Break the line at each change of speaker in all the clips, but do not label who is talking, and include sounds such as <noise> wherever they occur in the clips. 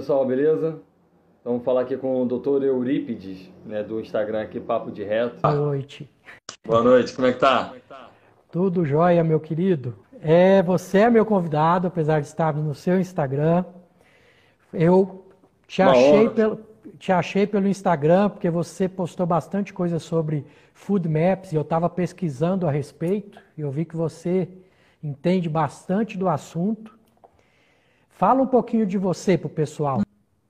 Pessoal, beleza? Então, vamos falar aqui com o Dr. Eurípides, né, do Instagram aqui, Papo de Reto.
Boa noite.
Boa noite, como é que tá?
Tudo jóia, meu querido. É, você é meu convidado, apesar de estar no seu Instagram. Eu te achei, pelo, te achei pelo Instagram porque você postou bastante coisa sobre food maps e eu estava pesquisando a respeito e eu vi que você entende bastante do assunto. Fala um pouquinho de você para o pessoal.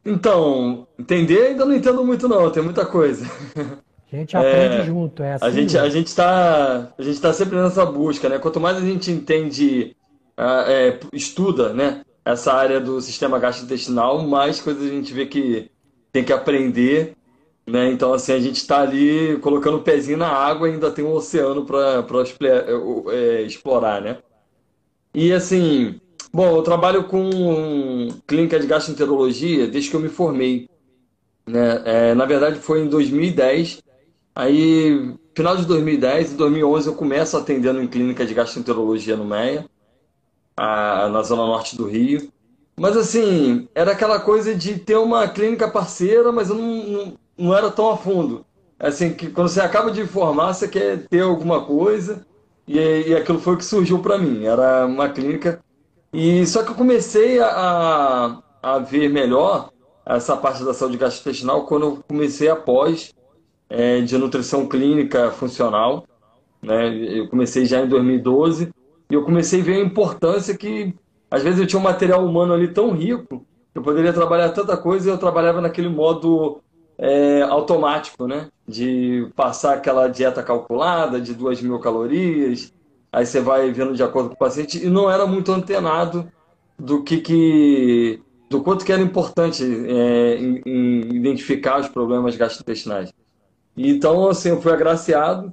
Então, entender ainda não entendo muito não, tem muita coisa. <laughs>
A gente aprende é, junto, é assim.
A gente, a gente está a gente tá sempre nessa busca, né? Quanto mais a gente entende, é, estuda, né? Essa área do sistema gastrointestinal, mais coisas a gente vê que tem que aprender, né? Então, assim, a gente está ali colocando o pezinho na água e ainda tem um oceano para é, explorar, né? E, assim, Bom, eu trabalho com clínica de gastroenterologia desde que eu me formei. Né? É, na verdade, foi em 2010. Aí, final de 2010 e 2011, eu começo atendendo em clínica de gastroenterologia no MEIA, a, na zona norte do Rio. Mas, assim, era aquela coisa de ter uma clínica parceira, mas eu não, não, não era tão a fundo. Assim, que quando você acaba de formar, você quer ter alguma coisa, e, e aquilo foi o que surgiu para mim. Era uma clínica e só que eu comecei a, a ver melhor essa parte da saúde gastrointestinal quando eu comecei a pós é, de nutrição clínica funcional. Né? Eu comecei já em 2012 e eu comecei a ver a importância que às vezes eu tinha um material humano ali tão rico que eu poderia trabalhar tanta coisa e eu trabalhava naquele modo é, automático, né? De passar aquela dieta calculada de duas mil calorias, aí você vai vendo de acordo com o paciente, e não era muito antenado do que, que do quanto que era importante é, em, em identificar os problemas gastrointestinais. Então, assim, eu fui agraciado,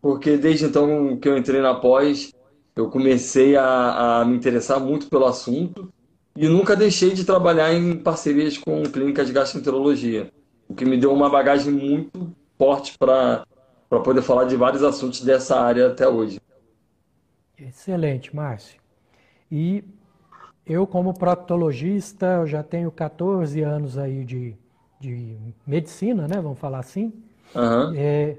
porque desde então que eu entrei na pós, eu comecei a, a me interessar muito pelo assunto e nunca deixei de trabalhar em parcerias com clínicas de gastroenterologia, o que me deu uma bagagem muito forte para poder falar de vários assuntos dessa área até hoje.
Excelente, Márcio. E eu, como proctologista, eu já tenho 14 anos aí de, de medicina, né? Vamos falar assim.
Uhum.
É,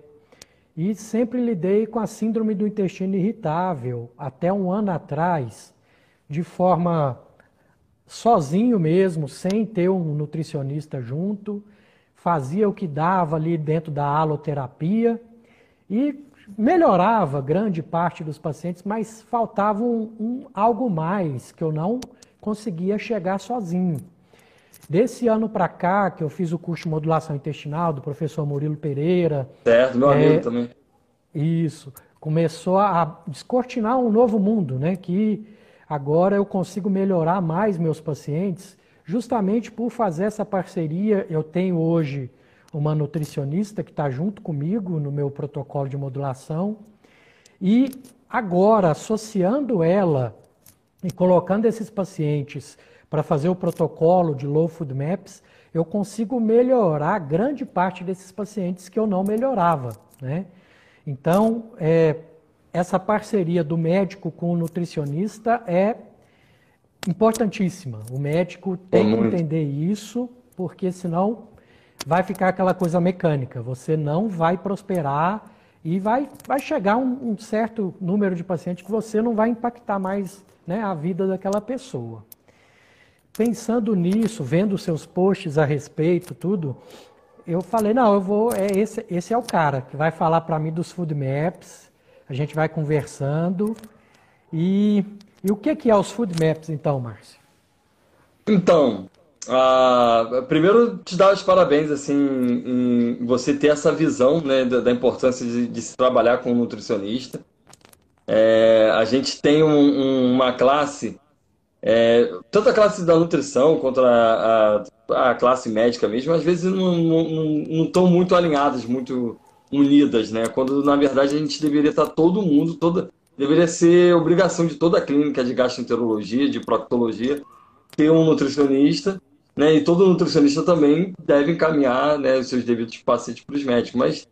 e sempre lidei com a síndrome do intestino irritável, até um ano atrás, de forma sozinho mesmo, sem ter um nutricionista junto, fazia o que dava ali dentro da aloterapia e melhorava grande parte dos pacientes, mas faltava um, um, algo mais que eu não conseguia chegar sozinho. Desse ano para cá, que eu fiz o curso de modulação intestinal do professor Murilo Pereira.
Certo, meu é, amigo também.
Isso. Começou a descortinar um novo mundo, né? Que agora eu consigo melhorar mais meus pacientes, justamente por fazer essa parceria. Eu tenho hoje uma nutricionista que está junto comigo no meu protocolo de modulação. E agora, associando ela e colocando esses pacientes para fazer o protocolo de Low Food Maps, eu consigo melhorar grande parte desses pacientes que eu não melhorava. Né? Então, é, essa parceria do médico com o nutricionista é importantíssima. O médico tem que entender isso, porque senão vai ficar aquela coisa mecânica. Você não vai prosperar e vai, vai chegar um, um certo número de pacientes que você não vai impactar mais né, a vida daquela pessoa. Pensando nisso, vendo seus posts a respeito, tudo, eu falei, não, eu vou, é esse, esse é o cara que vai falar para mim dos food maps, a gente vai conversando. E, e o que, que é os food maps, então, Márcio?
Então, ah, primeiro, te dar os parabéns assim, em você ter essa visão né, da, da importância de, de, se trabalhar com um nutricionista. É, a gente tem um, um, uma classe, é, tanto a classe da nutrição quanto a, a, a classe médica mesmo, às vezes não estão muito alinhadas, muito unidas, né? Quando na verdade a gente deveria estar todo mundo, toda, deveria ser obrigação de toda a clínica de gastroenterologia, de proctologia, ter um nutricionista né? E todo nutricionista também deve encaminhar né, os seus devidos pacientes para os médicos. Mas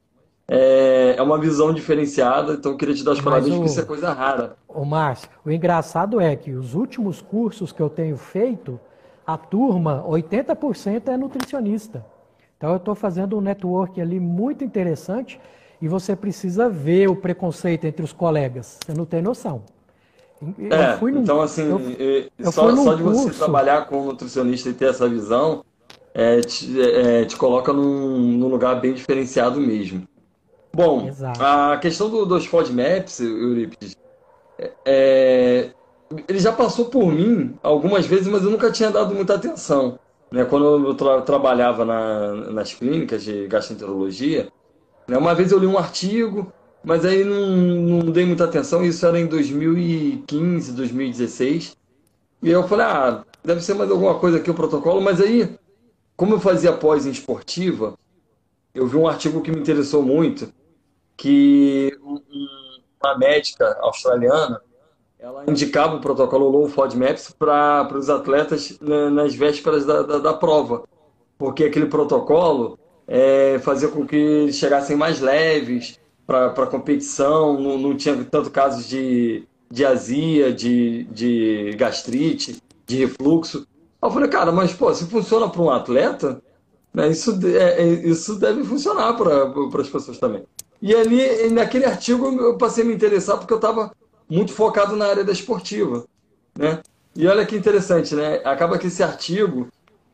é, é, uma visão diferenciada, então eu queria te dar os parabéns, porque isso é coisa rara.
O Márcio, o engraçado é que os últimos cursos que eu tenho feito, a turma, 80% é nutricionista. Então eu estou fazendo um network ali muito interessante e você precisa ver o preconceito entre os colegas. Você não tem noção.
É, num, então assim, eu, eu só, só de você trabalhar com um nutricionista e ter essa visão, é, te, é, te coloca num, num, lugar bem diferenciado mesmo. Bom, Exato. a questão do, dos FODMAPs, Euripides, é, é, ele já passou por mim algumas vezes, mas eu nunca tinha dado muita atenção. Né? Quando eu tra trabalhava na, nas clínicas de gastroenterologia, né? uma vez eu li um artigo, mas aí não, não dei muita atenção, isso era em 2015, 2016. E eu falei, ah, deve ser mais alguma coisa aqui o protocolo, mas aí, como eu fazia pós em esportiva, eu vi um artigo que me interessou muito, que uma médica australiana, ela indicava o protocolo Low FODMAPs para os atletas nas vésperas da, da, da, prova, porque aquele protocolo é, fazia com que eles chegassem mais leves, para competição, não, não tinha tanto casos de, de azia, de, de gastrite, de refluxo. Eu falei, cara, mas pô, se funciona para um atleta, né, isso, é, é isso deve funcionar para as pessoas também. E ali, naquele artigo, eu passei a me interessar porque eu estava muito focado na área da esportiva. Né? E olha que interessante, né? Acaba que esse artigo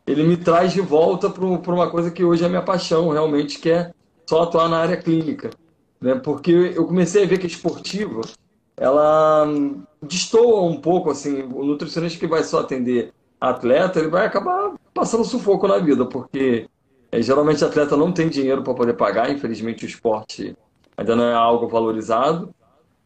ele me traz de volta para uma coisa que hoje é minha paixão, realmente, que é só atuar na área clínica né? Porque eu comecei a ver que a esportiva ela destoa um pouco assim, o nutricionista que vai só atender atleta, ele vai acabar passando sufoco na vida, porque é, geralmente atleta não tem dinheiro para poder pagar, infelizmente o esporte ainda não é algo valorizado.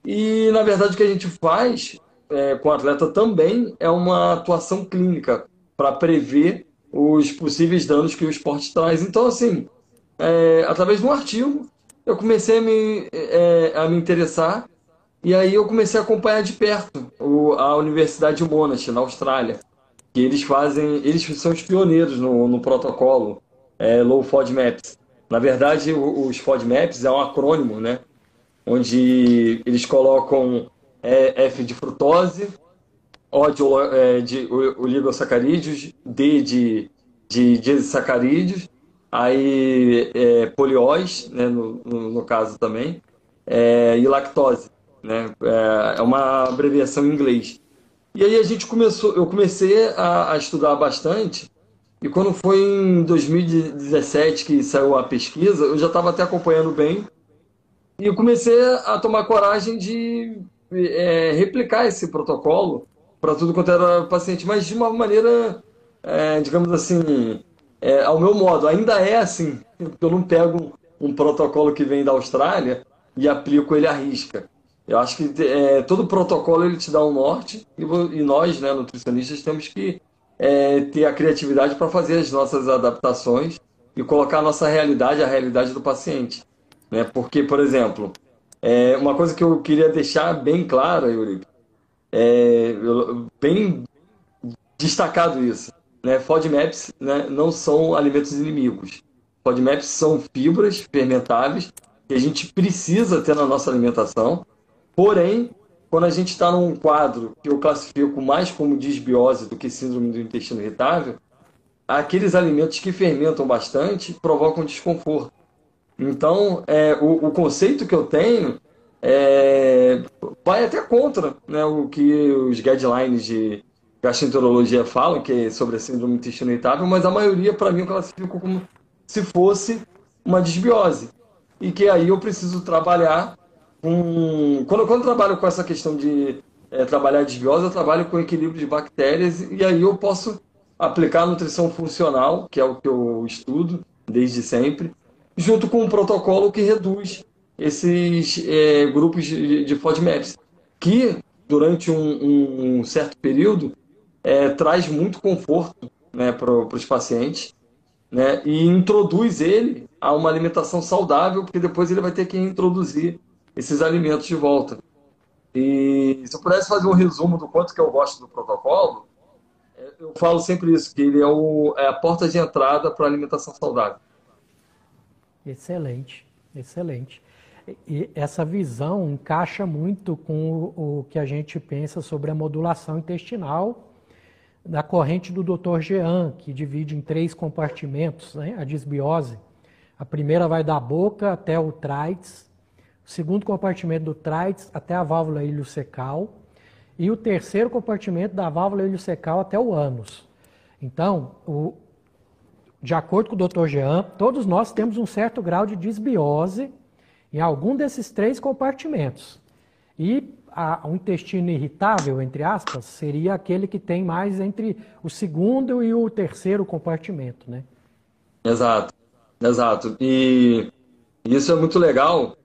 E na verdade o que a gente faz é, com atleta também é uma atuação clínica para prever os possíveis danos que o esporte traz. Então, assim, é, através de um artigo, eu comecei a me, é, a me interessar e aí eu comecei a acompanhar de perto o, a Universidade de Monash, na Austrália. Que eles fazem, eles são os pioneiros no, no protocolo é, Low FODMAPs. Na verdade, os FODMAPs é um acrônimo, né? Onde eles colocam é, F de frutose, O de, é, de oligosacarídeos, D de, de, de sacarídeos aí é, poliós, né, no, no, no, caso também, é, e lactose, né, é, é uma abreviação em inglês. E aí a gente começou, eu comecei a, a estudar bastante, e quando foi em 2017 que saiu a pesquisa, eu já estava até acompanhando bem, e eu comecei a tomar coragem de é, replicar esse protocolo para tudo quanto era paciente, mas de uma maneira, é, digamos assim, é, ao meu modo. Ainda é assim, eu não pego um protocolo que vem da Austrália e aplico ele à risca. Eu acho que é, todo protocolo ele te dá um norte e, e nós, né, nutricionistas, temos que é, ter a criatividade para fazer as nossas adaptações e colocar a nossa realidade, a realidade do paciente. Né? Porque, por exemplo, é, uma coisa que eu queria deixar bem clara, Yuri, é, bem destacado isso. Né? FODMAPs né, não são alimentos inimigos. FODMAPs são fibras fermentáveis que a gente precisa ter na nossa alimentação. Porém, quando a gente está num quadro que eu classifico mais como disbiose do que síndrome do intestino irritável, aqueles alimentos que fermentam bastante provocam desconforto. Então, é, o, o, conceito que eu tenho é, vai até contra né, o que os guidelines de, gastroenterologia fala, que é sobre a síndrome intestino irritável, mas a maioria, para mim, eu classifico como se fosse uma desbiose. E que aí eu preciso trabalhar com. Quando, quando eu trabalho com essa questão de é, trabalhar desbiose, eu trabalho com equilíbrio de bactérias, e aí eu posso aplicar nutrição funcional, que é o que eu estudo desde sempre, junto com um protocolo que reduz esses é, grupos de, de FODMAPs, que durante um, um certo período é, traz muito conforto né, para os pacientes né, e introduz ele a uma alimentação saudável, porque depois ele vai ter que introduzir esses alimentos de volta. E se eu pudesse fazer um resumo do quanto que eu gosto do protocolo, é, eu falo sempre isso, que ele é, o, é a porta de entrada para a alimentação saudável.
Excelente, excelente. E essa visão encaixa muito com o, o que a gente pensa sobre a modulação intestinal da corrente do Dr. Jean, que divide em três compartimentos né, a disbiose. A primeira vai da boca até o trites, o segundo compartimento do trites até a válvula iliocecal e o terceiro compartimento da válvula iliocecal até o ânus. Então, o, de acordo com o Dr. Jean, todos nós temos um certo grau de disbiose em algum desses três compartimentos. E a, um intestino irritável, entre aspas, seria aquele que tem mais entre o segundo e o terceiro compartimento, né?
Exato, exato. E isso é muito legal,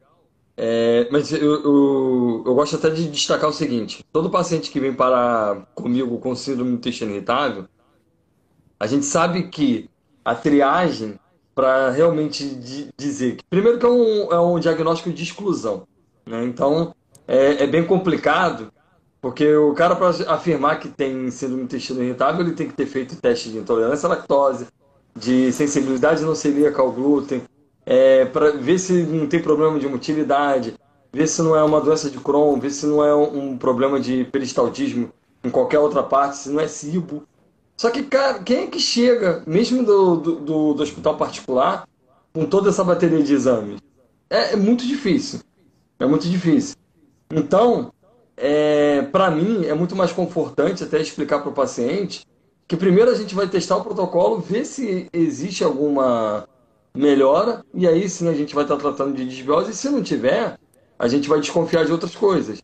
é, mas eu, eu, eu, gosto até de destacar o seguinte: todo paciente que vem para comigo com síndrome do intestino irritável, a gente sabe que a triagem para realmente dizer que, primeiro, que é um, é um diagnóstico de exclusão. Né? Então, é, é bem complicado, porque o cara, para afirmar que tem síndrome do intestino irritável, ele tem que ter feito teste de intolerância à lactose, de sensibilidade não celíaca ao glúten, é, para ver se não tem problema de motilidade, ver se não é uma doença de Crohn, ver se não é um problema de peristaltismo em qualquer outra parte, se não é cibo. Só que, cara, quem é que chega, mesmo do, do, do hospital particular, com toda essa bateria de exames? É, é muito difícil. É muito difícil. Então, é, para mim, é muito mais confortante até explicar para o paciente que primeiro a gente vai testar o protocolo, ver se existe alguma melhora, e aí sim a gente vai estar tratando de desbiose, e se não tiver, a gente vai desconfiar de outras coisas.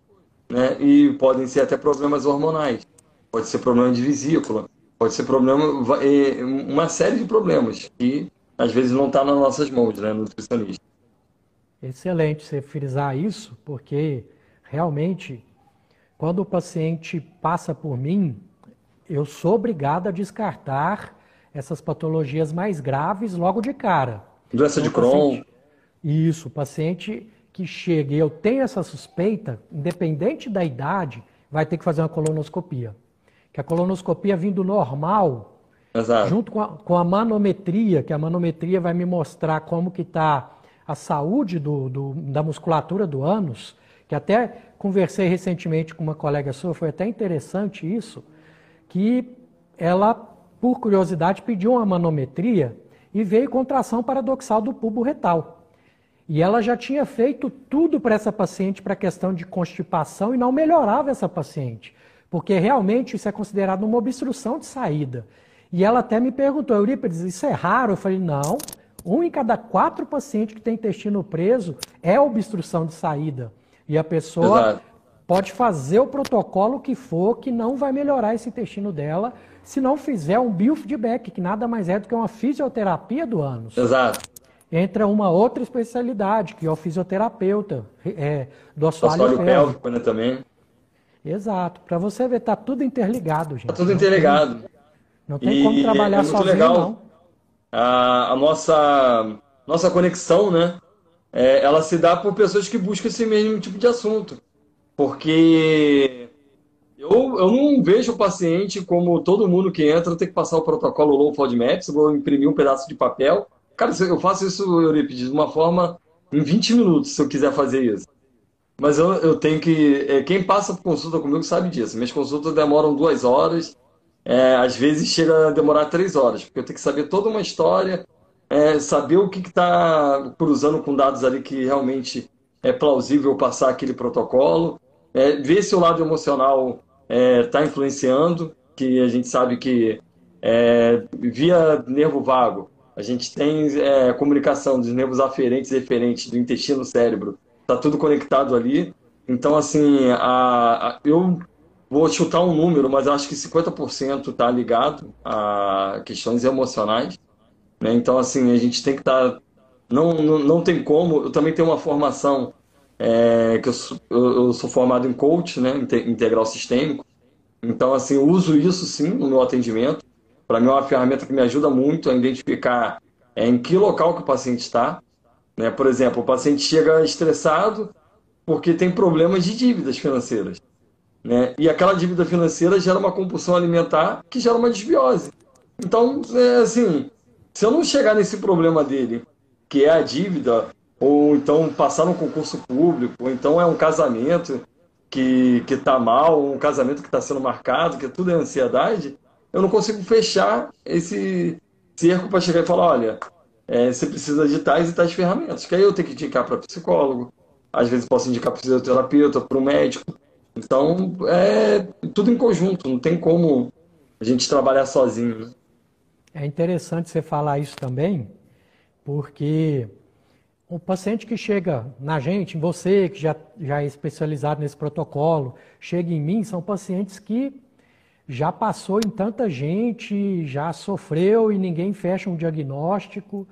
Né? E podem ser até problemas hormonais, pode ser problema de vesícula, pode ser problema, uma série de problemas que às vezes não está nas nossas mãos, né, nutricionista.
Excelente você frisar isso, porque realmente, quando o paciente passa por mim, eu sou obrigado a descartar essas patologias mais graves logo de cara.
Doença então, de Crohn. Paciente,
isso, o paciente que chega e eu tenho essa suspeita, independente da idade, vai ter que fazer uma colonoscopia que a colonoscopia vindo normal, Exato. junto com a, com a, manometria, que a manometria vai me mostrar como que está a saúde do, do, da musculatura do ânus, que até conversei recentemente com uma colega sua, foi até interessante isso, que ela, por curiosidade, pediu uma manometria e veio contração paradoxal do pubo retal. E ela já tinha feito tudo para essa paciente para a questão de constipação e não melhorava essa paciente porque realmente isso é considerado uma obstrução de saída. E ela até me perguntou, Eurípides, isso é raro? Eu falei, não, um em cada quatro pacientes que tem intestino preso é obstrução de saída. E a pessoa Exato. pode fazer o protocolo que for, que não vai melhorar esse intestino dela, se não fizer um biofeedback, que nada mais é do que uma fisioterapia do ânus.
Exato.
Entra uma outra especialidade, que é o fisioterapeuta é, do assoalho, assoalho pélvico.
né, também.
Exato. Para você ver, tá tudo interligado, gente. Tá
tudo interligado.
Não tem, não tem como trabalhar é sozinho, legal. não.
A, a, nossa, nossa conexão, né? É, ela se dá por pessoas que buscam esse mesmo tipo de assunto. Porque eu, eu não vejo o paciente como todo mundo que entra tem que passar o protocolo Low FODMAPs, vou imprimir um pedaço de papel. Cara, eu faço isso, Euripides, de uma forma em 20 minutos, se eu quiser fazer isso. Mas eu, eu tenho que. É, quem passa por consulta comigo sabe disso. Minhas consultas demoram duas horas, é, às vezes chega a demorar três horas, porque eu tenho que saber toda uma história, é, saber o que está cruzando com dados ali que realmente é plausível passar aquele protocolo, é, ver se o lado emocional está é, influenciando, que a gente sabe que é, via nervo vago, a gente tem comunicação dos nervos aferentes e referentes do intestino cérebro tá tudo conectado ali. Então, assim, a, a, eu vou chutar um número, mas acho que 50% está ligado a questões emocionais. Né? Então, assim, a gente tem que estar. Tá, não, não, não tem como. Eu também tenho uma formação é, que eu sou, eu sou, formado em coach, né? integral sistêmico. Então, assim, eu uso isso sim no meu atendimento. Para mim é uma ferramenta que me ajuda muito a identificar é, em que local que o paciente está. Né? Por exemplo, o paciente chega estressado porque tem problemas de dívidas financeiras. Né? E aquela dívida financeira gera uma compulsão alimentar que gera uma desbiose. Então, é, assim, se eu não chegar nesse problema dele, que é a dívida, ou então passar no concurso público, ou então é um casamento que está mal, um casamento que está sendo marcado, que tudo é ansiedade, eu não consigo fechar esse cerco para chegar e falar, olha, é, você precisa de tais e tais ferramentas, que aí eu tenho que indicar para psicólogo, às vezes posso indicar para fisioterapeuta, para o médico. Então, é tudo em conjunto, não tem como a gente trabalhar sozinho.
É interessante você falar isso também, porque o paciente que chega na gente, você, que já, já é especializado nesse protocolo, chega em mim, são pacientes que já passou em tanta gente, já sofreu e ninguém fecha um diagnóstico.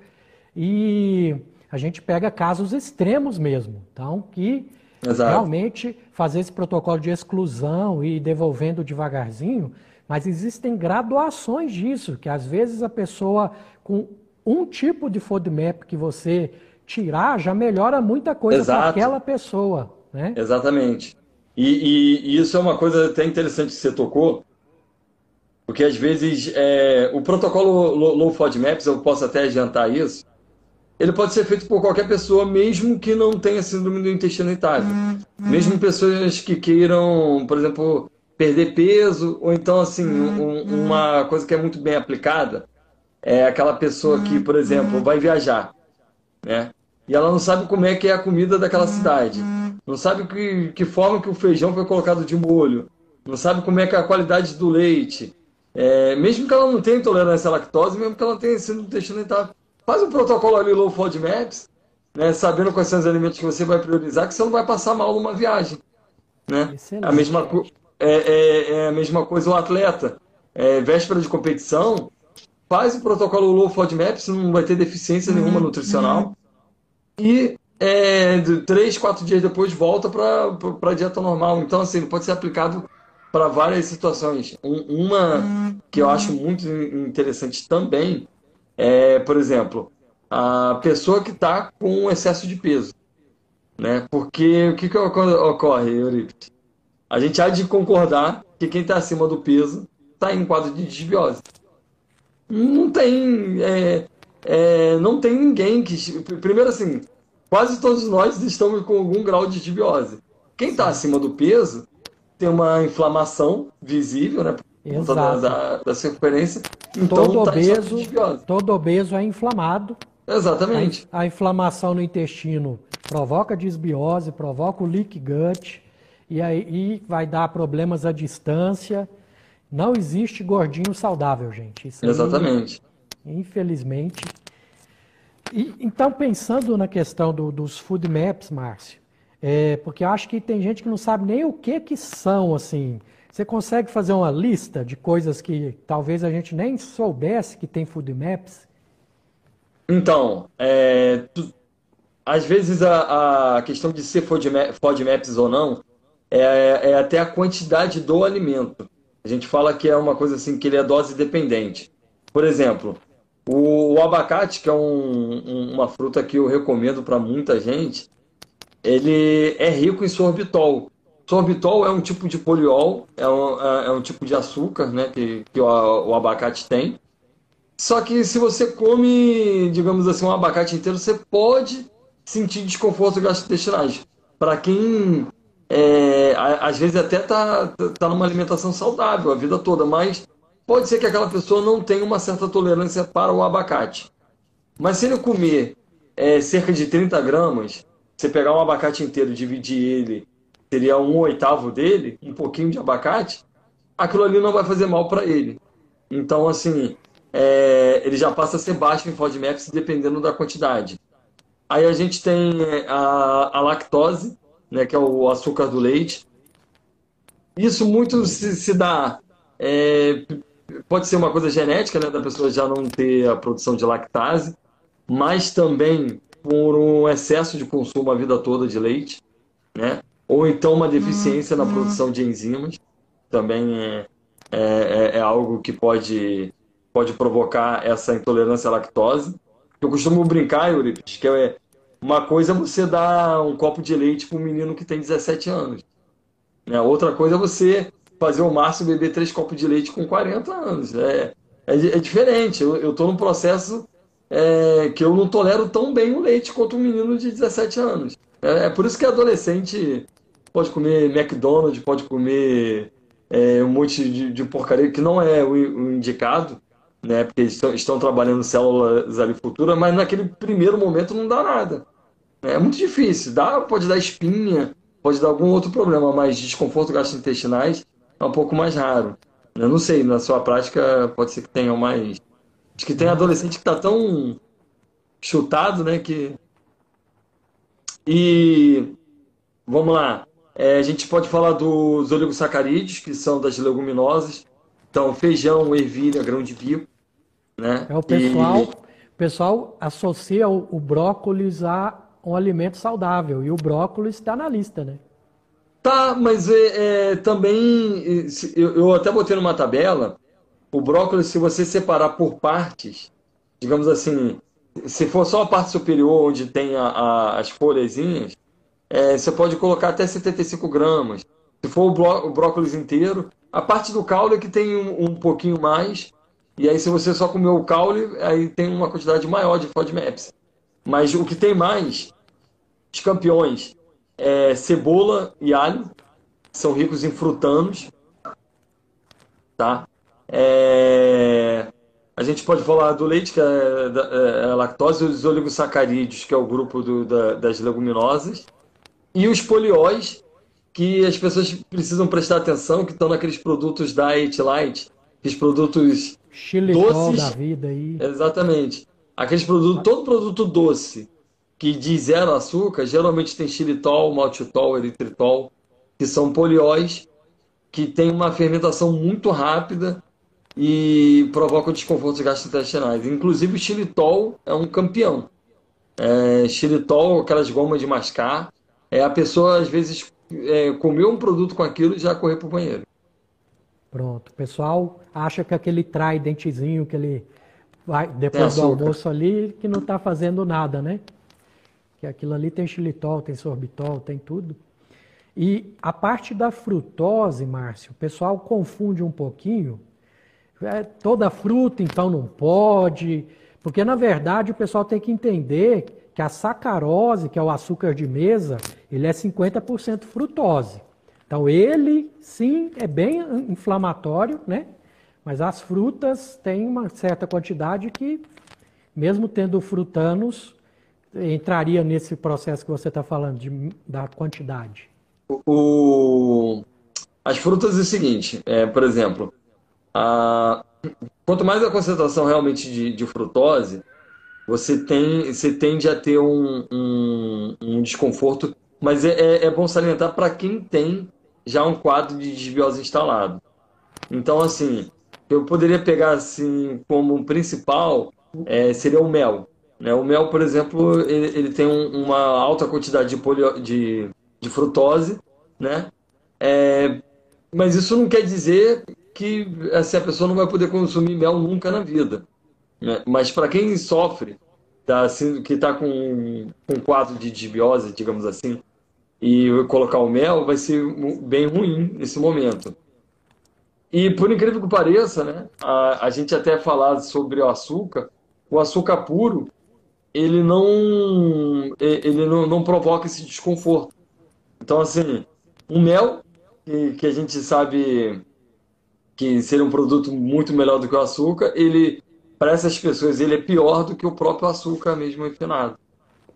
E a gente pega casos extremos mesmo. Então, que Exato. realmente fazer esse protocolo de exclusão e devolvendo devagarzinho mas existem graduações disso, que às vezes a pessoa com um tipo de FODMAP que você tirar já melhora muita coisa para aquela pessoa. Né?
Exatamente. E, e, e, isso é uma coisa até interessante que você tocou, porque às vezes é, o protocolo Low FODMAPs, eu posso até adiantar isso, ele pode ser feito por qualquer pessoa, mesmo que não tenha síndrome do intestino irritável. Uhum. Mesmo pessoas que queiram, por exemplo, perder peso, ou então, assim, um, uma coisa que é muito bem aplicada é aquela pessoa que, por exemplo, vai viajar, né? E ela não sabe como é que é a comida daquela cidade. Não sabe que, que forma que o feijão foi colocado de molho. Não sabe como é que é a qualidade do leite. É, mesmo que ela não tenha intolerância à lactose, mesmo que ela tenha sido intestino irritável, faz um protocolo ali low FODMAPs, né, sabendo quais são os alimentos que você vai priorizar, que você não vai passar mal numa viagem. Né? A mesma coisa é, é, é a mesma coisa o atleta. É, véspera de competição, faz o protocolo Low FODMAP, você não vai ter deficiência nenhuma uhum. nutricional. E é, três, quatro dias depois volta para a dieta normal. Então, assim, pode ser aplicado para várias situações. Um, uma que eu acho muito interessante também é, por exemplo, a pessoa que está com excesso de peso. Né? Porque o que, que ocorre, Euripides? A gente há de concordar que quem está acima do peso está em quadro de desbiose. Não tem. É, é, não tem ninguém que. Primeiro, assim, quase todos nós estamos com algum grau de desbiose. Quem está acima do peso tem uma inflamação visível, né? Por conta da, da, da circunferência.
Então, todo, tá obeso, todo obeso é inflamado.
Exatamente.
A, a, inflamação no intestino provoca desbiose, provoca o leak gut e aí vai dar problemas à distância. Não existe gordinho saudável, gente.
Isso Exatamente.
Aí, infelizmente. E, então, pensando na questão do, dos food maps, Márcio, é, porque eu acho que tem gente que não sabe nem o que que são, assim. Você consegue fazer uma lista de coisas que talvez a gente nem soubesse que tem food maps?
Então, é, tu, às vezes a, a, questão de ser food, maps ou não é, é até a quantidade do alimento. A gente fala que é uma coisa assim, que ele é dose dependente. Por exemplo, o, o abacate, que é um, um, uma fruta que eu recomendo para muita gente, ele é rico em sorbitol. Sorbitol é um tipo de poliol, é um, é, é um tipo de açúcar né, que, que o, o abacate tem. Só que se você come, digamos assim, um abacate inteiro, você pode sentir desconforto gastrointestinais. Para quem é, às vezes até tá, tá numa alimentação saudável a vida toda, mas pode ser que aquela pessoa não tenha uma certa tolerância para o abacate. Mas se ele comer é, cerca de 30 gramas, você pegar um abacate inteiro dividir ele, seria um oitavo dele, um pouquinho de abacate, aquilo ali não vai fazer mal para ele. Então, assim, é, ele já passa a ser baixo em FODMAPs dependendo da quantidade. Aí a gente tem a, a lactose, né, que é o açúcar do leite. isso muito se, se dá. É, pode ser uma coisa genética, né, da pessoa já não ter a produção de lactase, mas também por um excesso de consumo a vida toda de leite, né? Ou então uma deficiência na produção de enzimas, também é, é, é, é algo que pode, pode provocar essa intolerância à lactose. Eu costumo brincar, Euripides, que é uma coisa é você dar um copo de leite para um menino que tem 17 anos. Né? Outra coisa é você fazer o Márcio beber três copos de leite com 40 anos. É, é, é diferente. Eu estou num processo é, que eu não tolero tão bem o leite quanto um menino de 17 anos. É, é por isso que adolescente pode comer McDonald's, pode comer é, um monte de, de, porcaria que não é o, o indicado, né? Porque estão, estão, trabalhando células ali futuras, mas naquele primeiro momento não dá nada. É muito difícil. Dá, pode dar espinha, pode dar algum outro problema, mas desconforto gastrointestinais é um pouco mais raro. Eu não sei, na sua prática pode ser que tenha mais. Acho que tem adolescente que está tão chutado, né? Que. E vamos lá. É, a gente pode falar dos oligosacarídeos, que são das leguminosas. Então, feijão, ervilha, grão de bico. Né?
É o pessoal, e... pessoal associa o, o brócolis a um alimento saudável. E o brócolis está na lista, né?
Tá, mas é, é também eu, eu, até botei numa tabela o brócolis, se você separar por partes, digamos assim, se for só a parte superior onde tem a, a, as folhazinhas, é, você pode colocar até 75 gramas. Se for o, bró, o brócolis inteiro, a parte do caule é que tem um, um, pouquinho mais. E aí, se você só comer o caule, aí tem uma quantidade maior de FODMAPs. Mas o que tem mais, os campeões, é cebola e alho, são ricos em frutanos, tá? É... A gente pode falar do leite, que é, é, é a lactose, os oligosacarídeos, que é o grupo do, da, das leguminosas, e os polióis, que as pessoas precisam prestar atenção, que estão naqueles produtos diet light, aqueles produtos
Xilitol doces. da vida aí.
Exatamente. Aqueles produtos, todo produto doce que diz zero açúcar, geralmente tem xilitol, maltitol, eritritol, que são polióis que têm uma fermentação muito rápida e provocam desconfortos gastrointestinais. Inclusive o xilitol é um campeão. É, xilitol, aquelas gomas de mascar, é a pessoa às vezes é, comer um produto com aquilo e já correr para o banheiro.
Pronto. O pessoal acha que aquele dentezinho que ele vai depois do almoço ali, que não está fazendo nada, né? Que aquilo ali tem xilitol, tem sorbitol, tem tudo. E a parte da frutose, Márcio, o pessoal confunde um pouquinho. É, toda fruta, então, não pode. Porque, na verdade, o pessoal tem que entender que a sacarose, que é o açúcar de mesa, ele é 50% frutose. Então, ele, sim, é bem inflamatório, né? Mas as frutas têm uma certa quantidade que, mesmo tendo frutanos, entraria nesse processo que você está falando, de, da quantidade.
O... As frutas é o seguinte, é, por exemplo, a... quanto mais a concentração realmente de, de frutose, você, tem, você tende a ter um, um, um desconforto, mas é, é, é bom salientar para quem tem já um quadro de desbiose instalado. Então, assim, eu poderia pegar assim como principal é, seria o mel. Né? O mel, por exemplo, ele, ele tem um, uma alta quantidade de, polio, de, de frutose, né? É, mas isso não quer dizer que assim, a pessoa não vai poder consumir mel nunca na vida. Né? Mas para quem sofre, tá, assim, que está com, com um quadro de desbiose, digamos assim, e colocar o mel, vai ser bem ruim nesse momento. E por incrível que pareça, né, a, a gente até falar sobre o açúcar, o açúcar puro, ele não ele não, não provoca esse desconforto. Então, assim, o mel, que, que a gente sabe que seria um produto muito melhor do que o açúcar, ele para essas pessoas ele é pior do que o próprio açúcar mesmo refinado.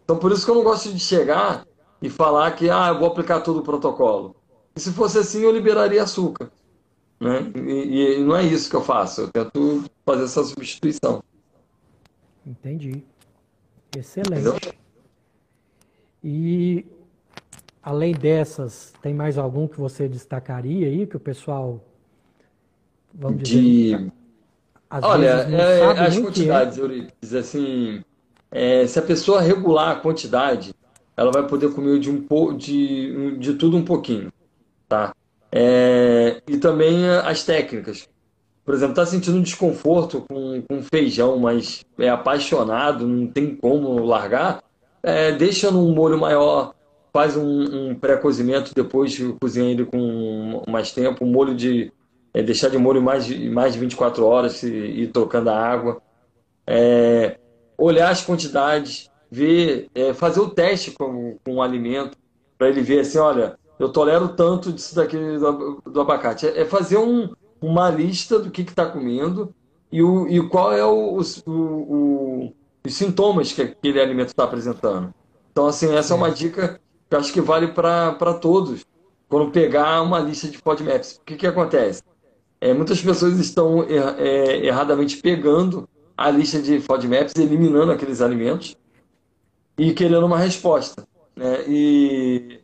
Então por isso que eu não gosto de chegar e falar que ah, eu vou aplicar todo o protocolo. E se fosse assim, eu liberaria açúcar. Né? E, e não é isso que eu faço, eu tento fazer essa substituição.
Entendi. Excelente. E além dessas, tem mais algum que você destacaria aí que o pessoal,
vamos dizer, de... Olha, é, as é? quantidades, é. assim, é, se a pessoa regular a quantidade, ela vai poder comer de, um, de, de tudo um pouquinho, tá? É, e também as técnicas. Por exemplo, está sentindo um desconforto com, com feijão, mas é apaixonado, não tem como largar, é, deixa num molho maior, faz um, um pré-cozimento, depois cozinha ele com mais tempo, um molho de. É, deixar de molho mais, mais de 24 horas e ir trocando a água. É, olhar as quantidades, ver, é, fazer o teste com, com o alimento, para ele ver assim, olha, eu tolero tanto disso daqui do, do abacate. É, é, fazer um, uma lista do que está comendo e, o, e qual é o, o, o, os sintomas que aquele alimento está apresentando. Então, assim, essa é uma dica que eu acho que vale para todos. Quando pegar uma lista de FODMAPs, o que, que acontece? É, muitas pessoas estão er, é, erradamente pegando a lista de FODMAPs, eliminando aqueles alimentos e querendo uma resposta. Né? E,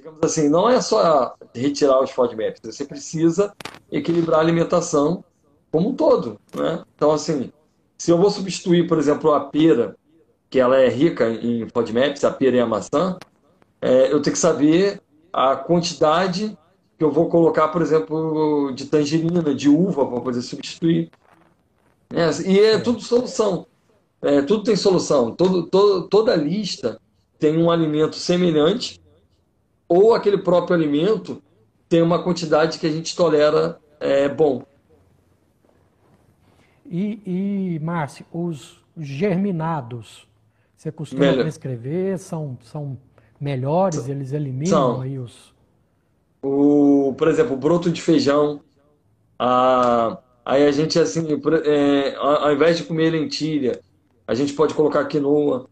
digamos assim, não é só retirar os FODMAPs, você precisa equilibrar a alimentação como um todo. Né? Então, assim, se eu vou substituir, por exemplo, a pera, que ela é rica em FODMAPs, a pera e a maçã, é, eu tenho que saber a quantidade que eu vou colocar, por exemplo, de tangerina, de uva, para poder substituir. É, e é tudo solução. É, tudo tem solução. Todo, todo, toda lista tem um alimento semelhante ou aquele próprio alimento tem uma quantidade que a gente tolera é, bom.
E, e Márcio, os germinados, você costuma Melhor. prescrever, são, são melhores, eles eliminam são. aí os...
O, por exemplo, o broto de feijão, a, Aí a gente, assim, é, ao invés de comer lentilha, a gente pode colocar quinoa,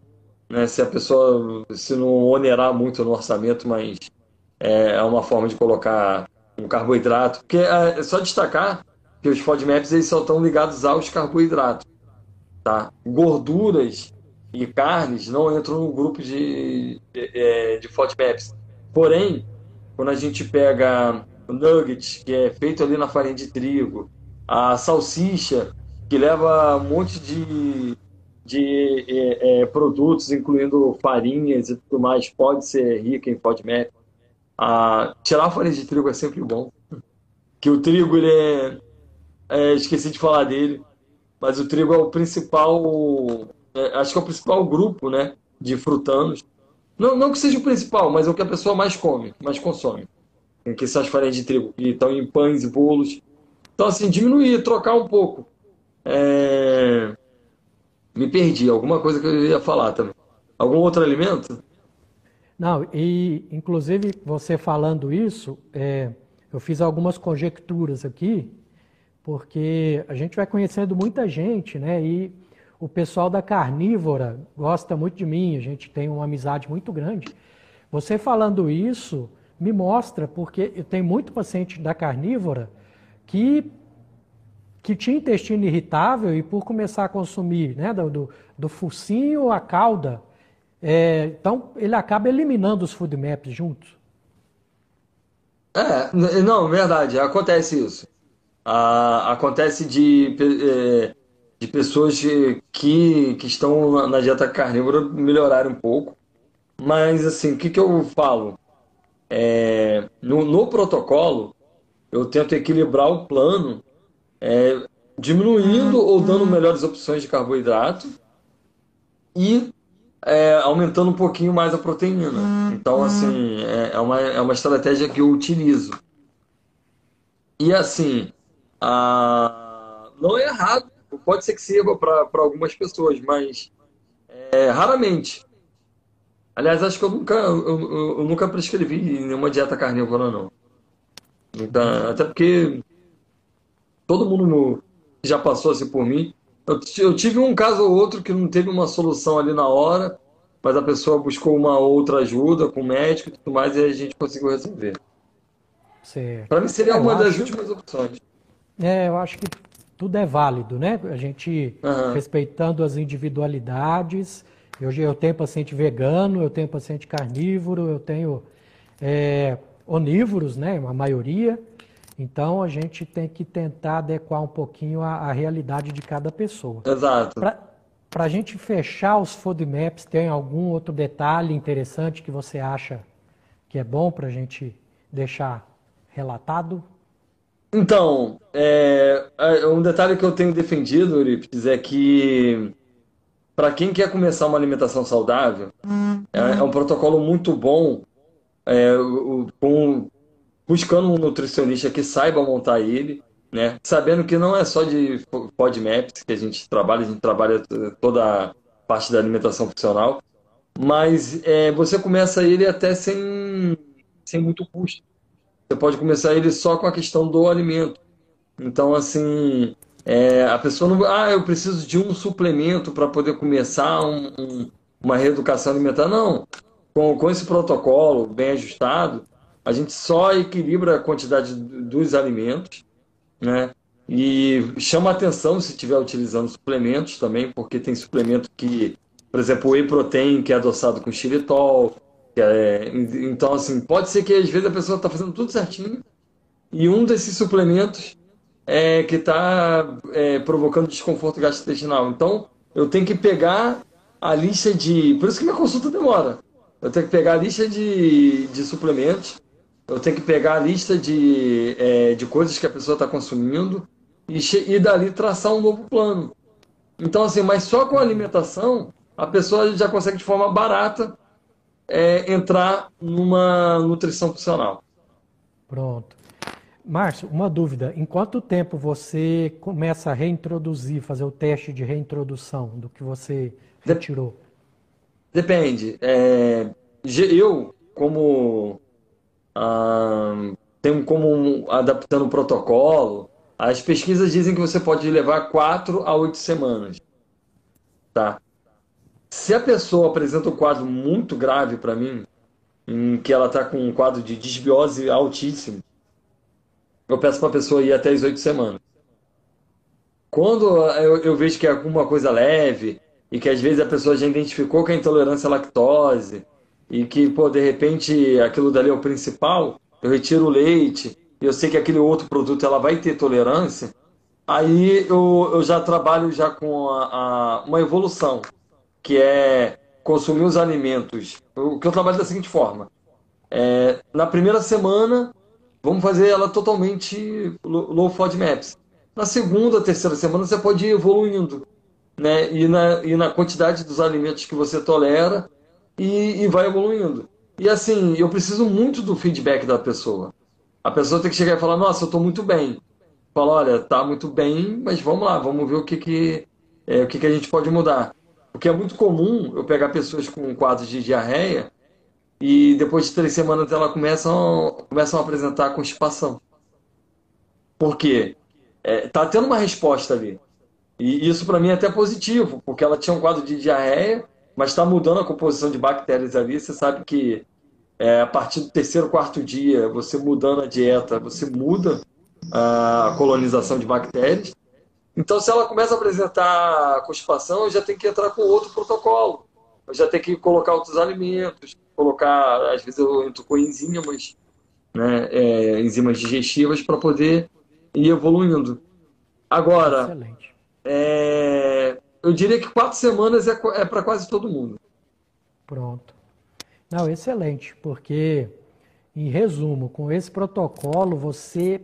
né? Se a pessoa, se não onerar muito no orçamento, mas é, é uma forma de colocar um carboidrato. Porque é, é só destacar que os FODMAPs eles só estão ligados aos carboidratos, tá? Gorduras e carnes não entram no grupo de, de, é, de FODMAPs. Porém, quando a gente pega o nugget, que é feito ali na farinha de trigo, a salsicha, que leva um monte de, de é, é, produtos, incluindo farinhas e tudo mais, pode ser rica em FODMAP. Ah, tirar farinha de trigo é sempre bom. Que o trigo, ele é, é, Esqueci de falar dele, mas o trigo é o principal. É, acho que é o principal grupo né, de frutanos. Não, não que seja o principal, mas é o que a pessoa mais come, mais consome. Que são as farinhas de trigo, que estão em pães e bolos. Então, assim, diminuir, trocar um pouco. É... Me perdi, alguma coisa que eu ia falar também. Algum outro alimento?
Não, e inclusive você falando isso, é, eu fiz algumas conjecturas aqui, porque a gente vai conhecendo muita gente, né? E o pessoal da carnívora gosta muito de mim, a gente tem uma amizade muito grande. Você falando isso me mostra, porque eu tenho muito paciente da carnívora que, que tinha intestino irritável e por começar a consumir né, do, do, do focinho à cauda, é, então ele acaba eliminando os food maps juntos.
É, não, verdade, acontece isso. Ah, acontece de, é, de pessoas que, que estão na dieta carnívora melhorarem um pouco. Mas, assim, o que, que eu falo? É, no, no protocolo, eu tento equilibrar o plano, é, diminuindo ou dando melhores opções de carboidrato e é, aumentando um pouquinho mais a proteína. Então, assim, é, é, uma, é uma estratégia que eu utilizo. E, assim, a... não é errado, pode ser que sirva para algumas pessoas, mas é, raramente. Aliás, acho que eu nunca, eu, eu, eu nunca prescrevi nenhuma dieta carnívora, não. Então, até porque todo mundo já passou assim por mim. Eu, eu tive um caso ou outro que não teve uma solução ali na hora, mas a pessoa buscou uma outra ajuda com o médico e tudo mais, e a gente conseguiu resolver. Para mim seria é, uma das últimas opções.
É, eu acho que tudo é válido, né? A gente uhum. respeitando as individualidades. Eu, eu tenho paciente vegano, eu tenho paciente carnívoro, eu tenho é, onívoros, né? A maioria. Então a gente tem que tentar adequar um pouquinho a, a realidade de cada pessoa.
Exato.
Para a gente fechar os FODMAPs, tem algum outro detalhe interessante que você acha que é bom para a gente deixar relatado?
Então, é, é, um detalhe que eu tenho defendido, Euripides, é que para quem quer começar uma alimentação saudável, é, é um protocolo muito bom, é, com, buscando um nutricionista que saiba montar ele, né? Sabendo que não é só de FODMAPs que a gente trabalha, a gente trabalha toda a parte da alimentação funcional, mas é, você começa ele até sem, sem muito custo. Você pode começar ele só com a questão do alimento. Então, assim, é, a pessoa não. Ah, eu preciso de um suplemento para poder começar um, um, uma reeducação alimentar. Não. Com, com esse protocolo bem ajustado, a gente só equilibra a quantidade dos alimentos, né? E chama atenção se estiver utilizando suplementos também, porque tem suplemento que, por exemplo, o whey protein, que é adoçado com xilitol. É, então, assim, pode ser que às vezes a pessoa está fazendo tudo certinho e um desses suplementos é que está é, provocando desconforto gastrointestinal. Então, eu tenho que pegar a lista de. Por isso que minha consulta demora. Eu tenho que pegar a lista de, de suplementos eu tenho que pegar a lista de, é, de coisas que a pessoa está consumindo e, e dali traçar um novo plano. Então, assim, mas só com a alimentação, a pessoa já consegue de forma barata é, entrar numa nutrição funcional.
Pronto. Márcio, uma dúvida. Em quanto tempo você começa a reintroduzir, fazer o teste de reintrodução do que você retirou?
Depende. É, eu, como tem como um, adaptando o protocolo. As pesquisas dizem que você pode levar 4 a 8 semanas. Tá? Se a pessoa apresenta um quadro muito grave para mim, em que ela está com um quadro de desbiose altíssimo, eu peço para a pessoa ir até as 8 semanas. Quando eu, eu, vejo que é alguma coisa leve e que às vezes a pessoa já identificou com a intolerância à lactose, e que, pô, de repente aquilo dali é o principal, eu retiro o leite, eu sei que aquele outro produto ela vai ter tolerância, aí eu, eu já trabalho já com a, a, uma evolução, que é consumir os alimentos. O que eu trabalho da seguinte forma: é, na primeira semana, vamos fazer ela totalmente low FODMAPs. Na segunda, terceira semana, você pode ir evoluindo. Né? E, na, e na quantidade dos alimentos que você tolera, e, e vai evoluindo. E assim, eu preciso muito do feedback da pessoa. A pessoa tem que chegar e falar, nossa, eu estou muito bem. Fala, olha, tá muito bem, mas vamos lá, vamos ver o que, que, é, o que, que a gente pode mudar. Porque é muito comum eu pegar pessoas com quadros de diarreia e depois de três semanas elas começam, começam a apresentar constipação. Por quê? É, tá tendo uma resposta ali. E isso para mim é até positivo, porque ela tinha um quadro de diarreia, mas está mudando a composição de bactérias ali. Você sabe que é, a partir do terceiro, quarto dia, você mudando a dieta, você muda a colonização de bactérias. Então, se ela começa a apresentar constipação, eu já tenho que entrar com outro protocolo. Eu já tenho que colocar outros alimentos, colocar, às vezes eu entro com enzimas, né, é, enzimas digestivas para poder ir evoluindo. Agora, é, eu diria que quatro semanas é, é para quase todo mundo.
Pronto. Não, excelente, porque, em resumo, com esse protocolo você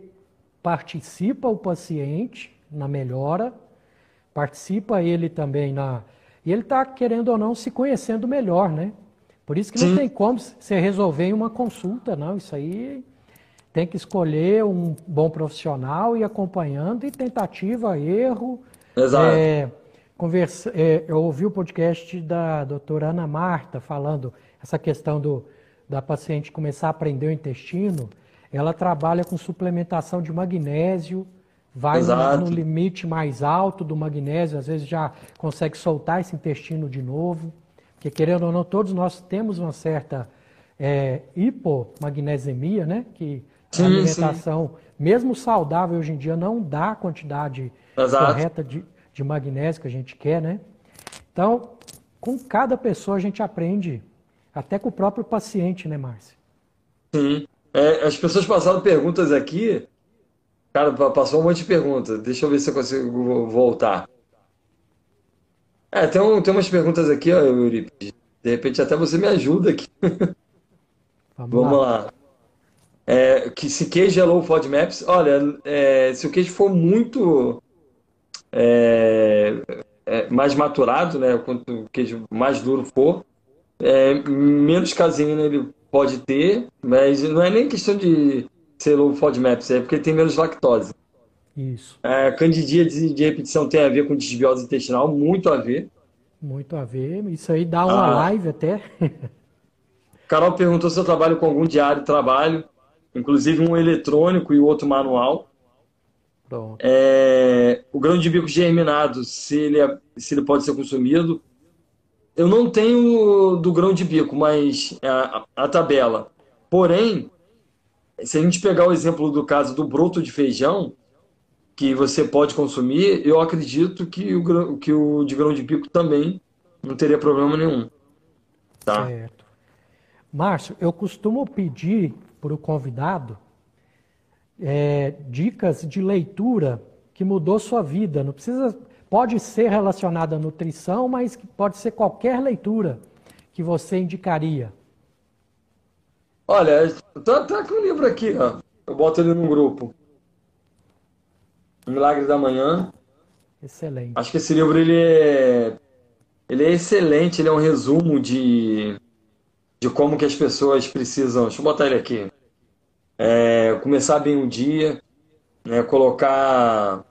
participa o paciente na melhora, participa ele também na. E ele está, querendo ou não, se conhecendo melhor, né? Por isso que não Sim. tem como você resolver em uma consulta, não. Isso aí tem que escolher um bom profissional e acompanhando, e tentativa, erro.
Exato. É,
conversa, é, eu ouvi o podcast da doutora Ana Marta falando essa questão do, da paciente começar a aprender o intestino. Ela trabalha com suplementação de magnésio, vai no, no, limite mais alto do magnésio, às vezes já consegue soltar esse intestino de novo. Porque, querendo ou não, todos nós temos uma certa é, hipomagnesemia, né? Que sim, a alimentação, sim. mesmo saudável hoje em dia, não dá a quantidade Exato. correta de, de magnésio que a gente quer, né? Então, com cada pessoa a gente aprende, até com o próprio paciente, né, Márcia?
Sim. É, as pessoas passaram perguntas aqui. Cara, passou um monte de perguntas. Deixa eu ver se eu consigo voltar. É, tem, um, tem umas perguntas aqui, ó, Euripides. De repente até você me ajuda aqui. <laughs>
Vamos
Vamos
lá.
lá. É, que se queijo é low FODMAPs, olha, é, se o queijo for muito é, é, mais maturado, né, quanto o queijo mais duro for, é, menos caseína ele pode ter, mas não é nem questão de ser low FODMAPs, é porque tem menos lactose.
Isso.
É, candidíase de repetição tem a ver com desbiose intestinal, muito a ver.
Muito a ver. Isso aí dá uma
Ah.
live até. <laughs>
Carol perguntou se eu trabalho com algum diário de trabalho, inclusive um eletrônico e o outro manual. É, o grão de bico germinado, se ele, é- se ele pode ser consumido. Eu não tenho do grão de bico, mas é, a, a tabela. Porém, se a gente pegar o exemplo do caso do broto de feijão, que você pode consumir, eu acredito que o, que o de grão de bico também não teria problema nenhum. Tá?
Certo. Márcio, eu costumo pedir para o convidado é, dicas de leitura que mudou sua vida. Não precisa, pode ser relacionada à nutrição, mas pode ser qualquer leitura que você indicaria.
Olha, tá, tá com o livro aqui, ó. Eu boto ele num grupo. Milagre da Manhã.
Excelente.
Acho que esse livro ele é, ele é excelente, ele é um resumo de, de como que as pessoas precisam. Deixa eu botar ele aqui. É, começar bem o dia, né, colocar,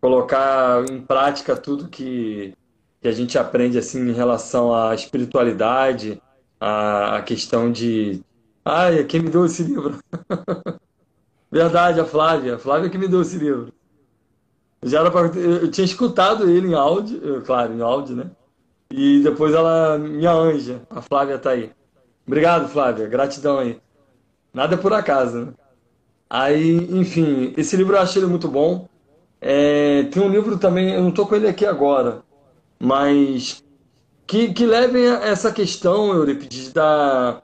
colocar em prática tudo que, que a gente aprende assim em relação à espiritualidade, à, à questão de. Ai, quem me deu esse livro? <laughs> Verdade, a Flávia. A Flávia que me deu esse livro. Já era pra... Eu tinha escutado ele em áudio, claro, em áudio, né? E depois ela, minha anja, a Flávia tá aí. Obrigado, Flávia, gratidão aí. Nada por acaso, né? Aí, enfim, esse livro eu achei ele muito bom. É, tem um livro também, eu não tô com ele aqui agora, mas que, que levem essa questão, Euripides, da,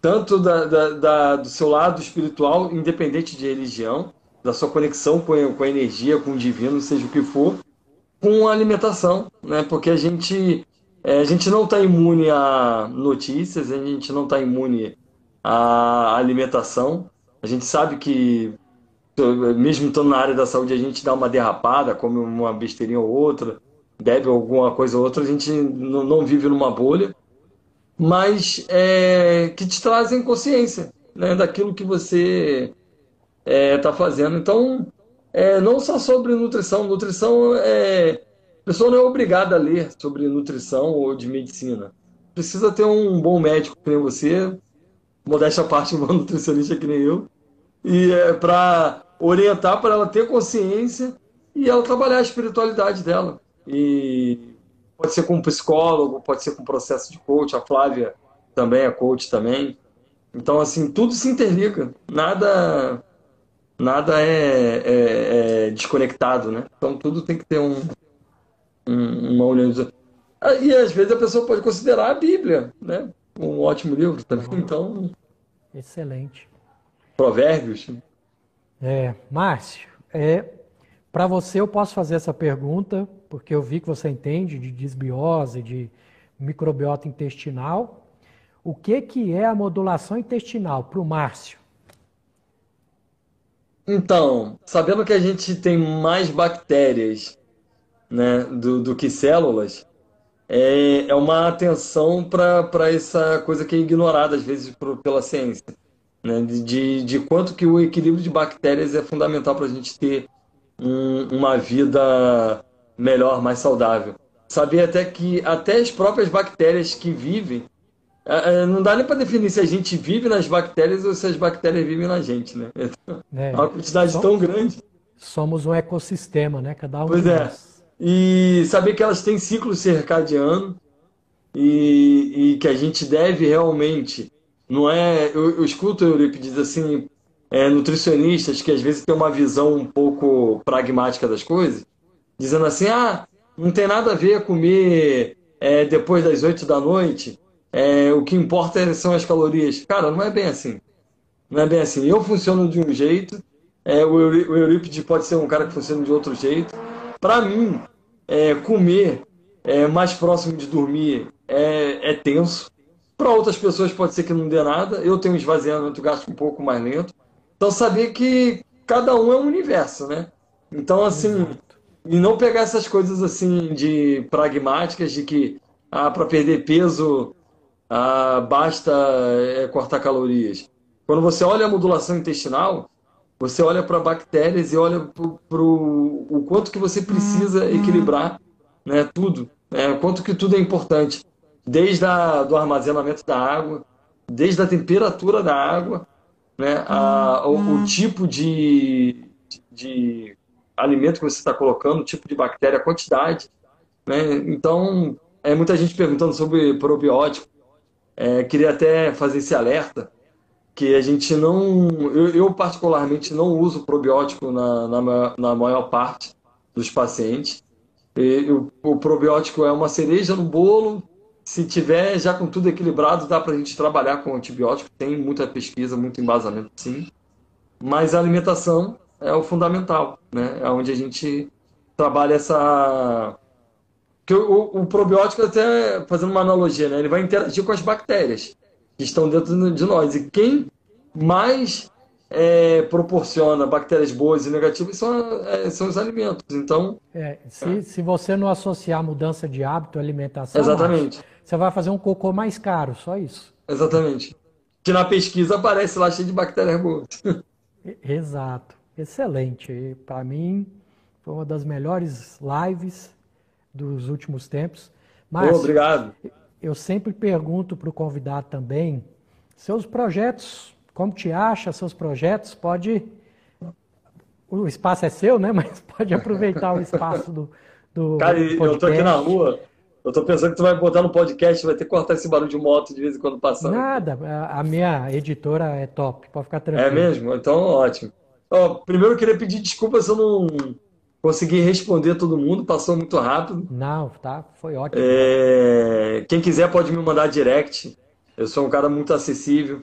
tanto da, da- da- do seu lado espiritual, independente de religião, da sua conexão com com a energia, com o divino, seja o que for, com a alimentação, né? Porque a gente, é, a gente não está imune a notícias, a gente não está imune à alimentação. A gente sabe que, mesmo estando na área da saúde, a gente dá uma derrapada, come uma besteirinha ou outra, bebe alguma coisa ou outra, a gente não, vive numa bolha mas é, que te trazem consciência né, daquilo que você está fazendo. Então, é, não só sobre nutrição, nutrição é. A pessoa não é obrigada a ler sobre nutrição ou de medicina. Precisa ter um bom médico que você, modéstia parte, <laughs> um bom nutricionista que nem eu, e é, para orientar para ela ter consciência e ela trabalhar a espiritualidade dela. E pode ser com um psicólogo, pode ser com um processo de coach, a Flávia também é coach também. Então, assim, tudo se interliga, nada nada é, é- é desconectado, né? Então, tudo tem que ter um, um- uma união. Ah, E às vezes a pessoa pode considerar a Bíblia, né? Um ótimo livro também. <laughs> Então,
Excelente.
Provérbios.
É, Márcio, é, para você eu posso fazer essa pergunta, porque eu vi que você entende de desbiose, de microbiota intestinal. O que, que é a modulação intestinal para o Márcio?
Então, sabendo que a gente tem mais bactérias, né, do, do que células, é, é uma atenção para essa coisa que é ignorada às vezes por- pela ciência, né, de, de, quanto que o equilíbrio de bactérias é fundamental para a gente ter um- uma vida melhor, mais saudável. Saber até que até as próprias bactérias que vivem, é, é, não dá nem para definir se a gente vive nas bactérias ou se as bactérias vivem na gente, né? <laughs> É uma quantidade
Só-
tão grande.
Somos um ecossistema, né? Cada um
Pois
de
é.
nós.
E saber que elas têm ciclo circadiano e, e que a gente deve realmente. Não é. Eu, eu escuto, Eurípides, assim, é, nutricionistas que às vezes têm uma visão um pouco pragmática das coisas, dizendo assim: ah, não tem nada a ver comer é, depois das oito da noite, é, o que importa são as calorias. Cara, não é bem assim. Não é bem assim. Eu funciono de um jeito, é, o Eurípides pode ser um cara que funciona de outro jeito. Para mim, é, comer é, mais próximo de dormir é, é tenso. Para outras pessoas pode ser que não dê nada. Eu tenho um esvaziamento gasto um pouco mais lento. Então saber que cada um é um universo, né? Então assim, e não pegar essas coisas assim de pragmáticas de que ah, para perder peso ah, basta é, cortar calorias. Quando você olha a modulação intestinal, você olha para bactérias e olha para o quanto que você precisa uhum. equilibrar né, tudo, né, quanto que tudo é importante, desde a, do armazenamento da água, desde a temperatura da água, né, a, o, o, uhum. tipo de, de alimento que você está colocando, o tipo de bactéria, a quantidade. Né? Então, é muita gente perguntando sobre probiótico. É, queria até fazer esse alerta que a gente não, eu, eu particularmente não uso probiótico na, na, na maior parte dos pacientes. E, o, o probiótico é uma cereja no bolo. Se tiver já com tudo equilibrado, dá para a gente trabalhar com antibiótico. Tem muita pesquisa, muito embasamento, sim. Mas a alimentação é o fundamental, né? É onde a gente trabalha essa o, o, probiótico, até fazendo uma analogia, né? ele vai interagir com as bactérias que estão dentro de nós. E quem mais é, proporciona bactérias boas e negativas são, é, são os alimentos. Então.
É, se, se você não associar mudança de hábito, alimentação,
Exatamente.
você vai fazer um cocô mais caro, só isso.
Exatamente. Que na pesquisa aparece lá cheio de bactérias boas. <laughs>
Exato. Excelente. Para mim, foi uma das melhores lives dos últimos tempos.
Mas obrigado.
Eu sempre pergunto para o convidado também, seus projetos, como te acha, seus projetos, pode. O espaço é seu, né? <laughs> Mas pode aproveitar o espaço do. do
Cara, podcast. eu tô aqui na rua. Eu tô pensando que tu vai botar no podcast, vai ter que cortar esse barulho de moto de vez em quando passando.
Nada, a minha editora é top, pode ficar tranquilo.
É mesmo? Então, ótimo. Ó, primeiro eu queria pedir desculpas se eu não consegui responder todo mundo, passou muito rápido.
Não, tá, foi ótimo.
É... Quem quiser pode me mandar direct. Eu sou um cara muito acessível.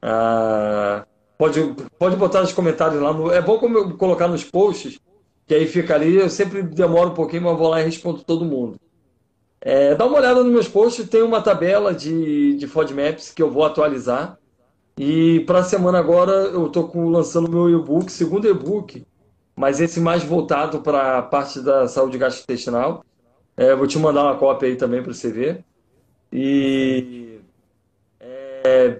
Ah, pode, pode botar nos comentários lá. No... É bom colocar nos posts, que aí fica ali. Eu sempre demoro um pouquinho, mas vou lá e respondo todo mundo. É, dá uma olhada nos meus posts, tem uma tabela de, de FODMAPs que eu vou atualizar. E para a semana agora eu estou lançando meu e-book, segundo e-book, mas esse mais voltado para a parte da saúde gastrointestinal. É, vou te mandar uma cópia aí também para você ver. E é,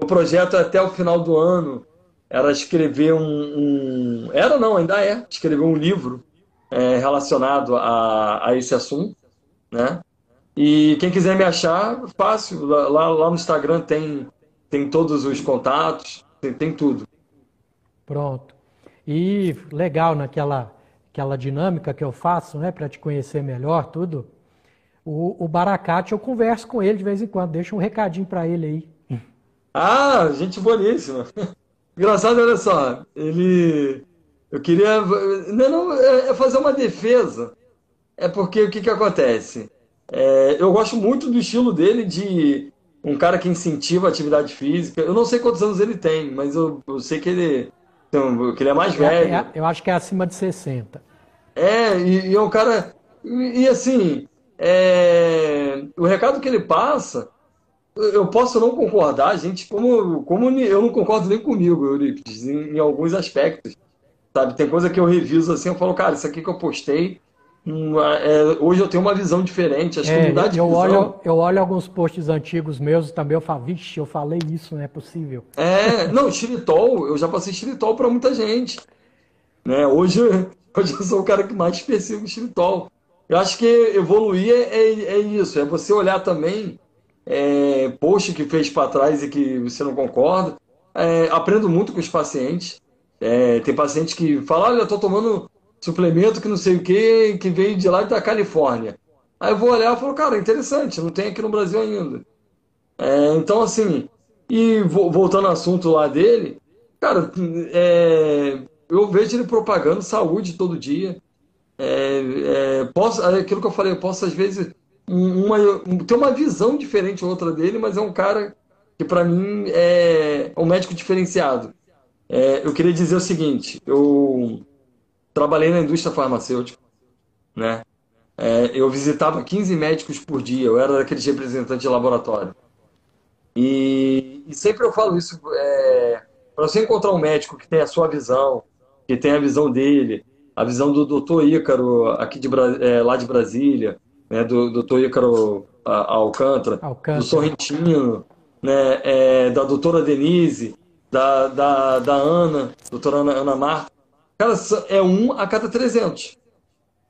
o projeto até o final do ano era escrever um, um era não, ainda é, escrever um livro é, relacionado a, a esse assunto, né? E quem quiser me achar, fácil. Lá, lá no Instagram tem, tem todos os contatos, tem, tem tudo.
Pronto. E legal naquela aquela dinâmica que eu faço, né, para te conhecer melhor, tudo. O, o Baracate, eu converso com ele de vez em quando, deixa um recadinho para ele aí.
Ah, gente boníssima. <laughs> Engraçado, olha só, ele. Eu queria. Não, não, é, é fazer uma defesa. É porque o que, que acontece? É, eu gosto muito do estilo dele de um cara que incentiva a atividade física. Eu não sei quantos anos ele tem, mas eu, eu sei que ele então, que ele é mais é, velho. É,
eu acho que é acima de 60.
É, e, e é um cara. E, e assim, é, o recado que ele passa, eu posso não concordar, gente, como, como eu não concordo nem comigo, Euripides, em, em alguns aspectos. Sabe, tem coisa que eu reviso assim, eu falo, cara, isso aqui que eu postei, é, hoje eu tenho uma visão diferente. Acho
é, de eu visão... Olho, eu olho alguns posts antigos meus também, eu falo, vixe, eu falei isso, não é possível.
É, não, xilitol, eu já passei xilitol para muita gente. Né? Hoje, <laughs> hoje eu sou o cara que mais persigo xilitol. Eu acho que evoluir é, é, é isso, é você olhar também é, post que fez para trás e que você não concorda. É, aprendo muito com os pacientes. É, tem pacientes que falam, olha, eu estou tomando suplemento que não sei o que, que veio de lá da Califórnia. Aí eu vou olhar e falo, cara, interessante, não tem aqui no Brasil ainda. É, então, assim, e voltando ao assunto lá dele, cara, é, eu vejo ele propagando saúde todo dia. É, é, posso, é aquilo que eu falei, eu posso às vezes uma, tem uma visão diferente outra dele, mas é um cara que para mim é um médico diferenciado. É, eu queria dizer o seguinte, eu trabalhei na indústria farmacêutica, né? É, eu visitava 15 médicos por dia, eu era daqueles representantes de laboratório. E, e sempre eu falo isso, é, para você encontrar um médico que tem a sua visão, que tem a visão dele, a visão do doutor Ícaro, aqui de, é, lá de Brasília, né, do doutor Ícaro Alcântara, Alcântara, do Sorrentino, né, é, da doutora Denise, da, da, da Ana, doutora Ana, Ana Marta. Cara, é um a cada 300.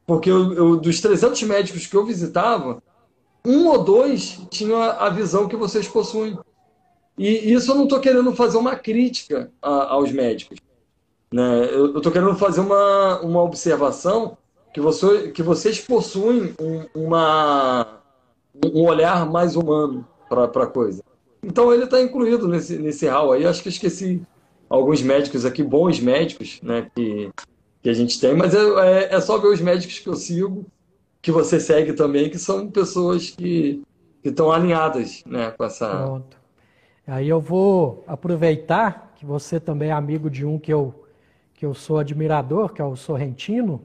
Porque eu, eu, dos 300 médicos que eu visitava, um ou dois tinham a, visão que vocês possuem. E isso eu não estou querendo fazer uma crítica a, aos médicos. Né? Eu estou querendo fazer uma, uma observação que, você, que vocês possuem um, uma, um olhar mais humano para a coisa. Então ele está incluído nesse, nesse hall aí. Acho que esqueci alguns médicos aqui, bons médicos, né, que, que a gente tem, mas é, é, só ver os médicos que eu sigo, que você segue também, que são pessoas que estão alinhadas né, com essa.
Pronto. Aí eu vou aproveitar que você também é amigo de um que eu, que eu sou admirador, que é o Sorrentino.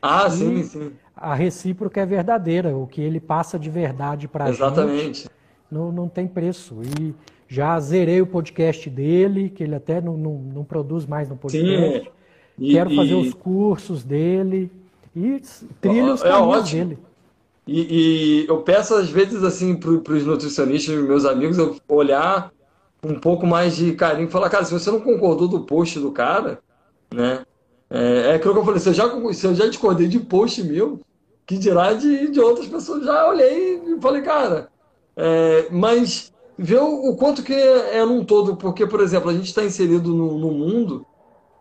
Ah, sim, sim.
A recíproca é verdadeira, o que ele passa de verdade para a gente. Exatamente não, não tem preço. E já zerei o podcast dele, que ele até não, não, não produz mais no podcast. Sim, e, Quero fazer e... os cursos dele e trilha os é caminhos ótimo. dele.
E, e, eu peço às vezes assim para os nutricionistas, meus amigos, eu olhar um pouco mais de carinho e falar, cara, se você não concordou do post do cara, né? É, é aquilo que eu falei, se eu já, se eu já discordei de post meu, que dirá de, de outras pessoas, já olhei e falei, cara, é, mas ver o, o, quanto que é, é num todo, porque, por exemplo, a gente está inserido no, no, mundo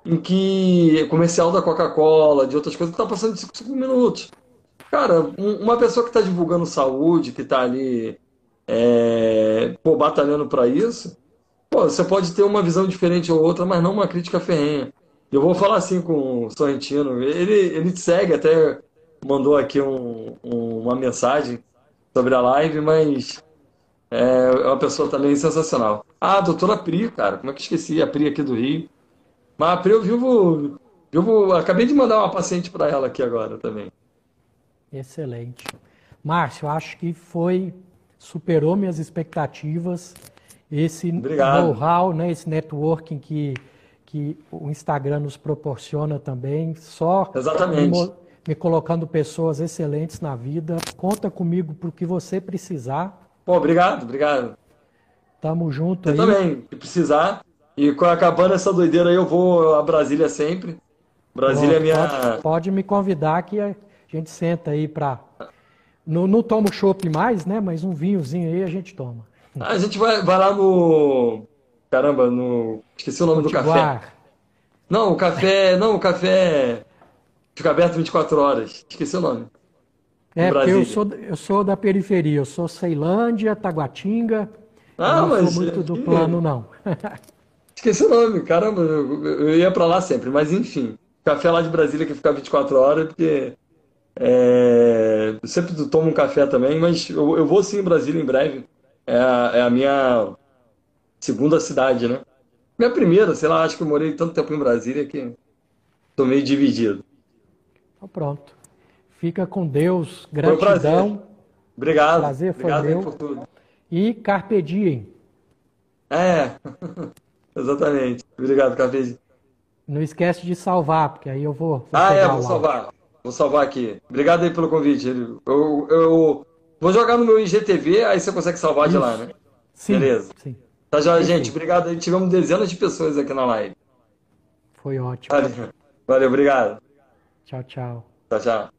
em que comercial da Coca-Cola, de outras coisas, está passando de 5 minutos. Cara, um, uma pessoa que está divulgando saúde, que está ali é, pô, batalhando para isso, pô, você pode ter uma visão diferente ou outra, mas não uma crítica ferrenha. Eu vou falar assim com o Sorrentino, ele, ele te segue, até mandou aqui um, um, uma mensagem sobre a live, mas é uma pessoa também sensacional. Ah, a doutora Pri, cara, como é que esqueci? A Pri aqui do Rio. Mas a Pri eu vivo, vivo acabei de mandar uma paciente para ela aqui agora também.
Excelente. Márcio, acho que foi, superou minhas expectativas. Esse know-how, né, esse networking que, que o Instagram nos proporciona também, só
Exatamente. Me,
me colocando pessoas excelentes na vida. Conta comigo para o que você precisar.
Pô, obrigado, obrigado.
Tamo junto
Eu aí. também, se precisar. E acabando essa doideira aí, eu vou a Brasília sempre. Brasília é minha.
Pode, pode, me convidar que a gente senta aí para. Não, não tomo chopp mais, né? Mas um vinhozinho aí a gente toma.
A gente vai, vai lá no. Caramba, no. Esqueci o nome Potiguar. do café. Não, o café. Não, o café. Fica aberto 24 horas. Esqueci o nome.
É, porque eu sou, eu sou da periferia, eu sou Ceilândia, Taguatinga. Ah, não mas. sou muito do plano, não.
Esqueci o nome, caramba, eu, eu ia para lá sempre, mas enfim. Café lá de Brasília que fica 24 horas, porque. É, eu sempre tomo um café também, mas eu, eu vou sim em Brasília em breve. É a, é a minha segunda cidade, né? Minha primeira, sei lá, acho que eu morei tanto tempo em Brasília que tô meio dividido.
Então pronto. Fica com Deus. Gratidão. Foi um prazer.
Obrigado.
Prazer foi
Obrigado
meu.
por tudo.
E Carpe Diem.
É, <laughs> exatamente. Obrigado, Carpe Diem.
Não esquece de salvar, porque aí eu vou. vou
ah, é, vou salvar. Vou salvar aqui. Obrigado aí pelo convite. Eu, eu vou jogar no meu IGTV, aí você consegue salvar Isso. de lá, né?
Sim,
Beleza. Sim. Tá já, gente. Obrigado. Tivemos dezenas de pessoas aqui na live.
Foi ótimo.
Valeu, Valeu obrigado.
Tchau, tchau.
Tchau, tchau.